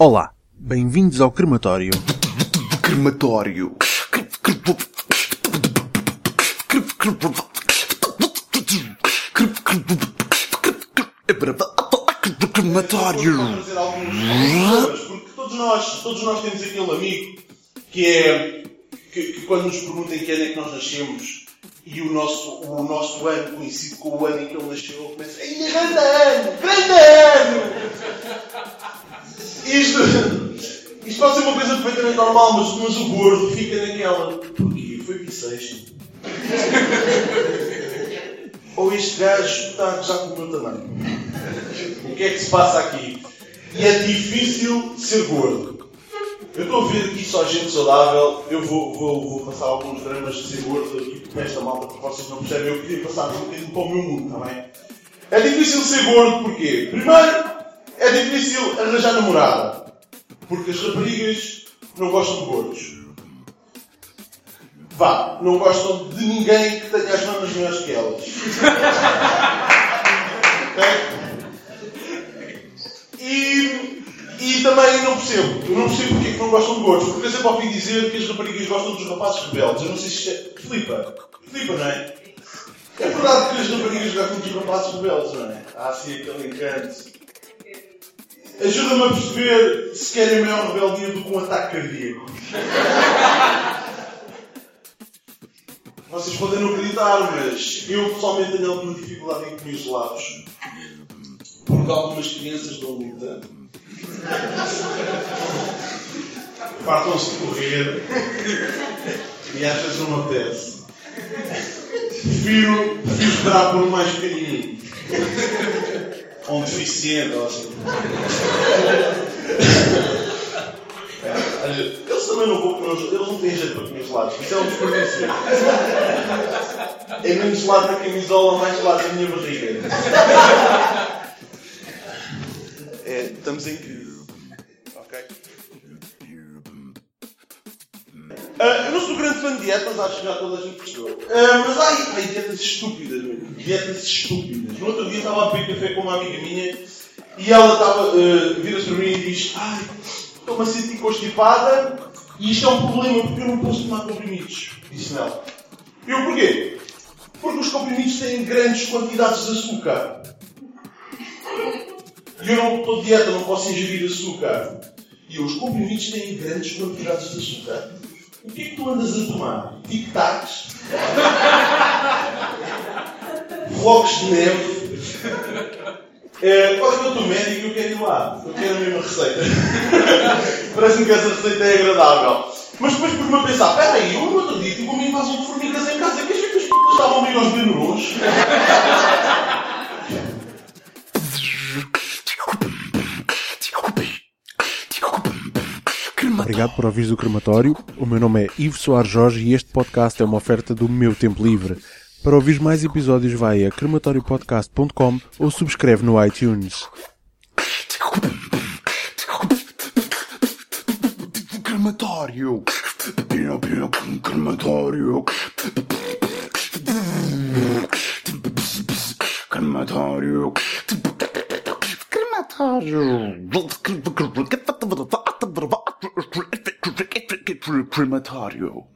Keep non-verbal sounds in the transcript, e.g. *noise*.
Olá, bem-vindos ao crematório. Crematório. Crematório. trazer alguns problemas, porque todos nós, todos nós temos aquele amigo que é que, que quando nos perguntem que ano é que nós nascemos e o nosso, o nosso ano coincide com o ano em que ele nasceu, começa ainda grande ano, grande ano! Isto, isto pode ser uma coisa perfeitamente normal, mas, mas o gordo fica naquela. Porquê? Foi bissexto. *laughs* Ou este gajo está já com o meu tamanho. O que é que se passa aqui? E é difícil ser gordo. Eu estou a ver aqui só gente saudável. Eu vou, vou, vou passar alguns dramas de ser gordo aqui com esta malta, porque vocês não percebem. Eu queria passar um bocadinho para o meu mundo, bem? É difícil ser gordo porquê? Primeiro, é difícil arranjar namorada. Porque as raparigas não gostam de gordos. Vá, não gostam de ninguém que tenha as mamas maiores que elas. ok? E, e também não percebo. Eu não percebo porque é que não gostam de gordos. Porque eu sempre ouvi dizer que as raparigas gostam dos rapazes rebeldes. Eu não sei se isto é. Flipa. Flipa, não é? É verdade que as raparigas gostam dos rapazes rebeldes, não é? Há assim aquele encanto. Ajuda-me a perceber se querem maior rebeldia do que um ataque cardíaco. Vocês podem não acreditar, mas eu pessoalmente tenho alguma dificuldade em comer gelados. Porque algumas crianças dão luta. Fartam-se de correr. E às vezes não apetece. Prefiro, prefiro esperar por um mais pequenininho. Deficiente, ou assim. Olha, Eles também não vão comer, eles não têm jeito para comer gelados. Isso é um desperdício. É menos gelado na camisola, mais gelado na minha barriga. É, estamos em crise. Ok? Ah, eu não sou grande fã de dietas, acho que já toda a gente percebeu. Ah, mas há dietas estúpidas, mesmo. Dietas estúpidas. No outro dia estava a beber café com uma amiga minha e ela estava, ah, vira-se para mim e diz: Ai, estou-me a sentir constipada e isto é um problema porque eu não posso tomar comprimidos. Disse ela. Eu porquê? Porque os comprimidos têm grandes quantidades de açúcar. E eu não estou dieta, não posso ingerir açúcar. E os comprimidos têm grandes quantidades de açúcar. O que é que tu andas a tomar? Tic-tacs? Flocos de neve? É, qual é que é o teu médico? Eu quero ir lá. Eu quero a mesma receita. *laughs* Parece-me que essa receita é agradável. Mas depois pus-me a pensar, espera aí, eu no outro dia tive uma invasão de formigas em casa. Que as putas estavam meio aos benuros? Obrigado por ouvires o crematório. O meu nome é Ivo Soares Jorge e este podcast é uma oferta do meu tempo livre. Para ouvir mais episódios vai a crematoriopodcast.com ou subscreve no iTunes. Crematório. Crematório. Crematório. Crematório. Crematório.